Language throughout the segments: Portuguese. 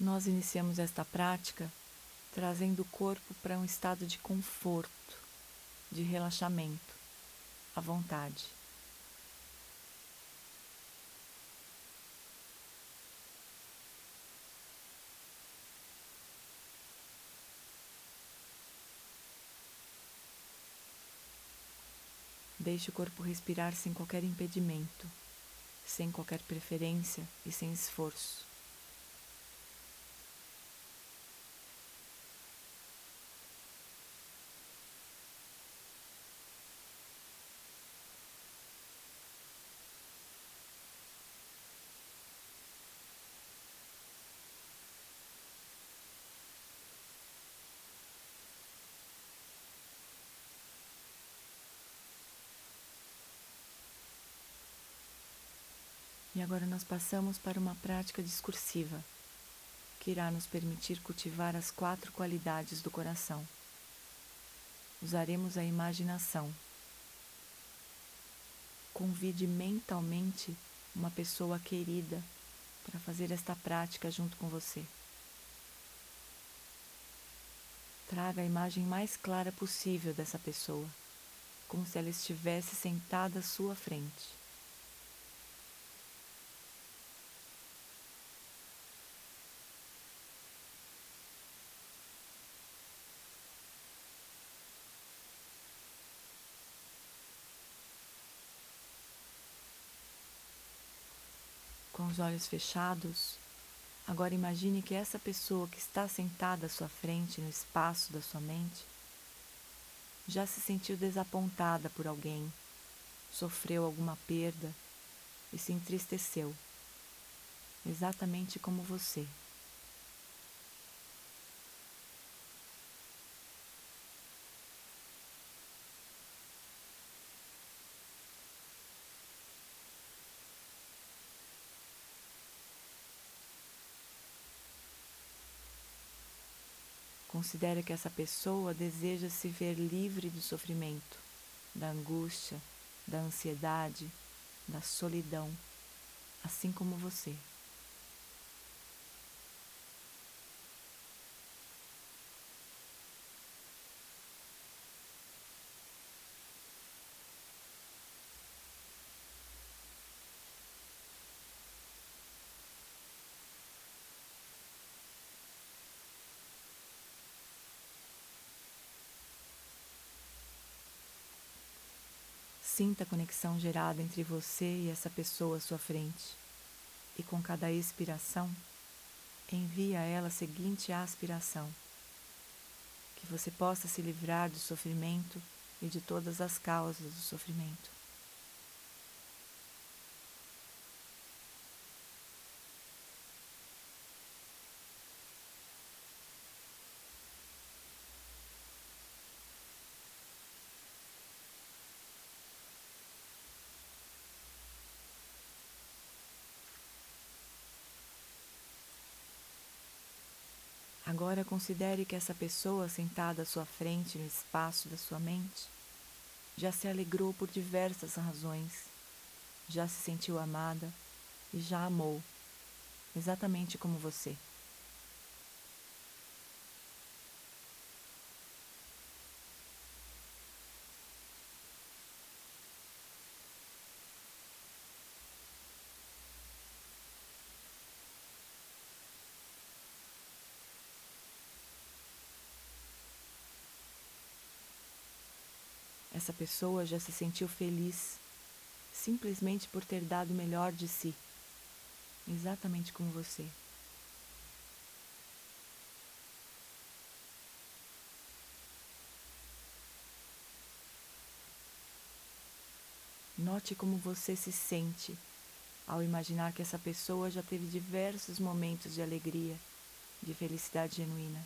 Nós iniciamos esta prática trazendo o corpo para um estado de conforto, de relaxamento, à vontade. Deixe o corpo respirar sem qualquer impedimento, sem qualquer preferência e sem esforço. E agora nós passamos para uma prática discursiva, que irá nos permitir cultivar as quatro qualidades do coração. Usaremos a imaginação. Convide mentalmente uma pessoa querida para fazer esta prática junto com você. Traga a imagem mais clara possível dessa pessoa, como se ela estivesse sentada à sua frente. Com os olhos fechados, agora imagine que essa pessoa que está sentada à sua frente no espaço da sua mente já se sentiu desapontada por alguém, sofreu alguma perda e se entristeceu, exatamente como você. Considere que essa pessoa deseja se ver livre do sofrimento, da angústia, da ansiedade, da solidão, assim como você. Sinta a conexão gerada entre você e essa pessoa à sua frente. E com cada expiração, envie a ela a seguinte aspiração: que você possa se livrar do sofrimento e de todas as causas do sofrimento. Agora considere que essa pessoa sentada à sua frente no espaço da sua mente já se alegrou por diversas razões, já se sentiu amada e já amou, exatamente como você. Essa pessoa já se sentiu feliz simplesmente por ter dado o melhor de si, exatamente como você. Note como você se sente ao imaginar que essa pessoa já teve diversos momentos de alegria, de felicidade genuína.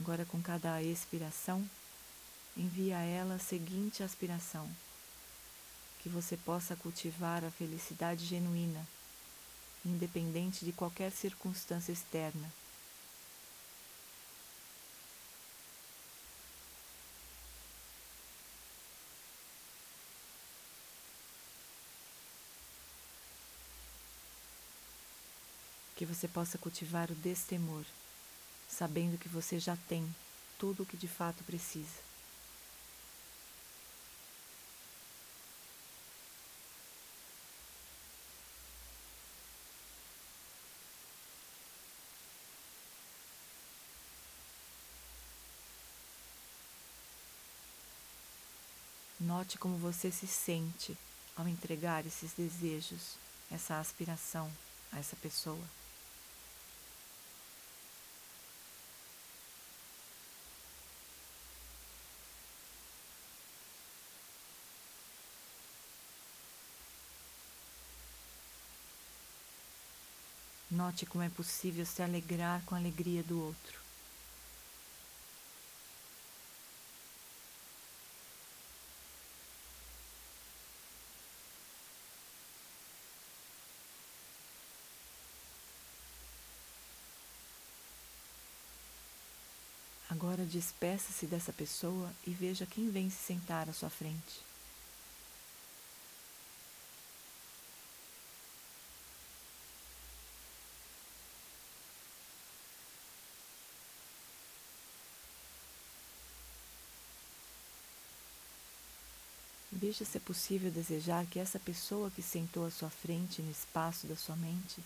Agora, com cada expiração, envia a ela a seguinte aspiração: que você possa cultivar a felicidade genuína independente de qualquer circunstância externa. Que você possa cultivar o destemor, sabendo que você já tem tudo o que de fato precisa. Note como você se sente ao entregar esses desejos, essa aspiração a essa pessoa. Note como é possível se alegrar com a alegria do outro. Agora despeça-se dessa pessoa e veja quem vem se sentar à sua frente. Veja se é possível desejar que essa pessoa que sentou à sua frente no espaço da sua mente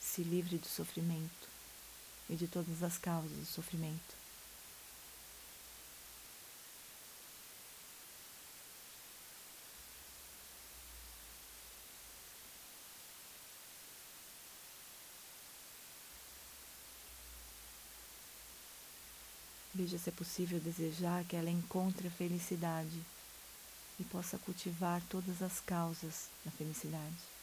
se livre do sofrimento e de todas as causas do sofrimento. Veja se é possível desejar que ela encontre a felicidade e possa cultivar todas as causas da felicidade.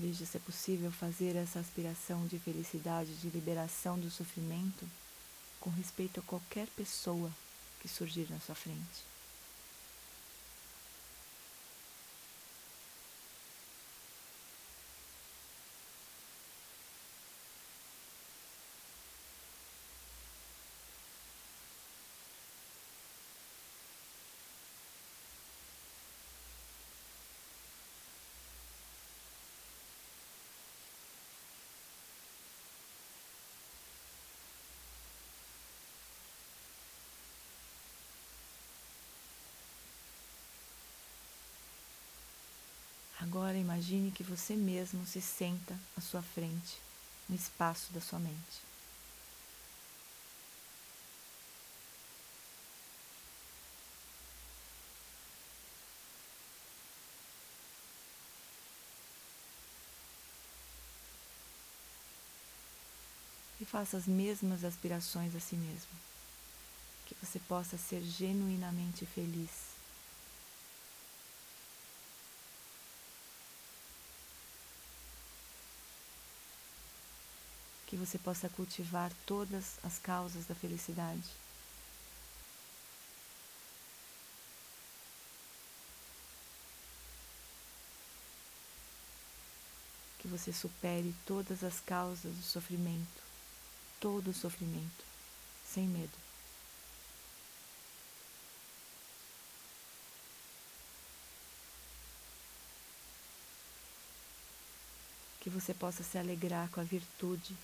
Veja se é possível fazer essa aspiração de felicidade, de liberação do sofrimento com respeito a qualquer pessoa que surgir na sua frente. Agora imagine que você mesmo se senta à sua frente, no espaço da sua mente. E faça as mesmas aspirações a si mesmo. Que você possa ser genuinamente feliz você possa cultivar todas as causas da felicidade. Que você supere todas as causas do sofrimento, todo o sofrimento, sem medo. Que você possa se alegrar com a virtude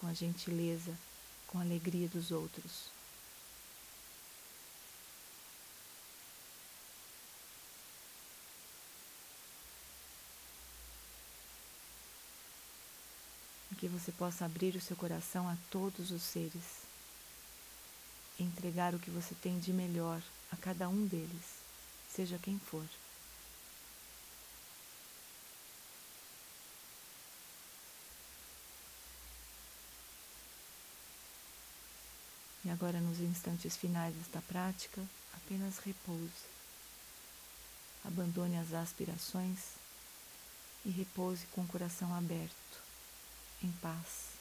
com a gentileza, com a alegria dos outros. que você possa abrir o seu coração a todos os seres, entregar o que você tem de melhor a cada um deles, seja quem for. Agora, nos instantes finais desta prática, apenas repouse. Abandone as aspirações e repouse com o coração aberto, em paz.